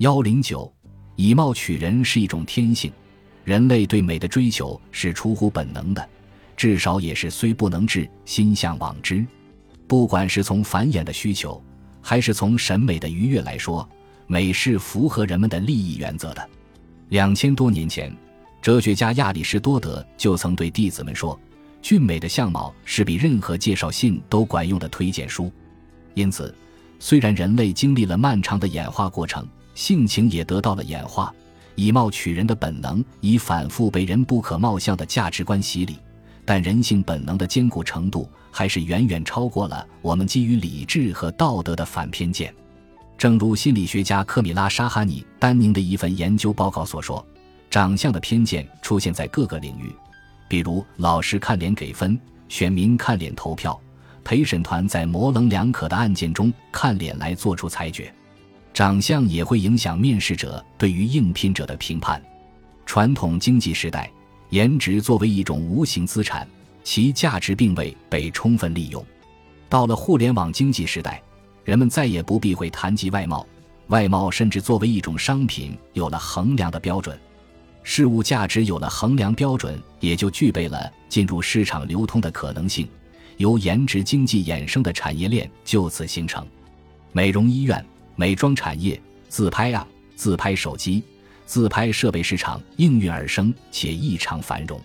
幺零九，以貌取人是一种天性，人类对美的追求是出乎本能的，至少也是虽不能至，心向往之。不管是从繁衍的需求，还是从审美的愉悦来说，美是符合人们的利益原则的。两千多年前，哲学家亚里士多德就曾对弟子们说：“俊美的相貌是比任何介绍信都管用的推荐书。”因此，虽然人类经历了漫长的演化过程，性情也得到了演化，以貌取人的本能已反复被人不可貌相的价值观洗礼，但人性本能的坚固程度还是远远超过了我们基于理智和道德的反偏见。正如心理学家科米拉·沙哈尼丹宁的一份研究报告所说，长相的偏见出现在各个领域，比如老师看脸给分，选民看脸投票，陪审团在模棱两可的案件中看脸来做出裁决。长相也会影响面试者对于应聘者的评判。传统经济时代，颜值作为一种无形资产，其价值并未被充分利用。到了互联网经济时代，人们再也不避讳谈及外貌，外貌甚至作为一种商品有了衡量的标准。事物价值有了衡量标准，也就具备了进入市场流通的可能性。由颜值经济衍生的产业链就此形成，美容医院。美妆产业、自拍啊、自拍手机、自拍设备市场应运而生，且异常繁荣。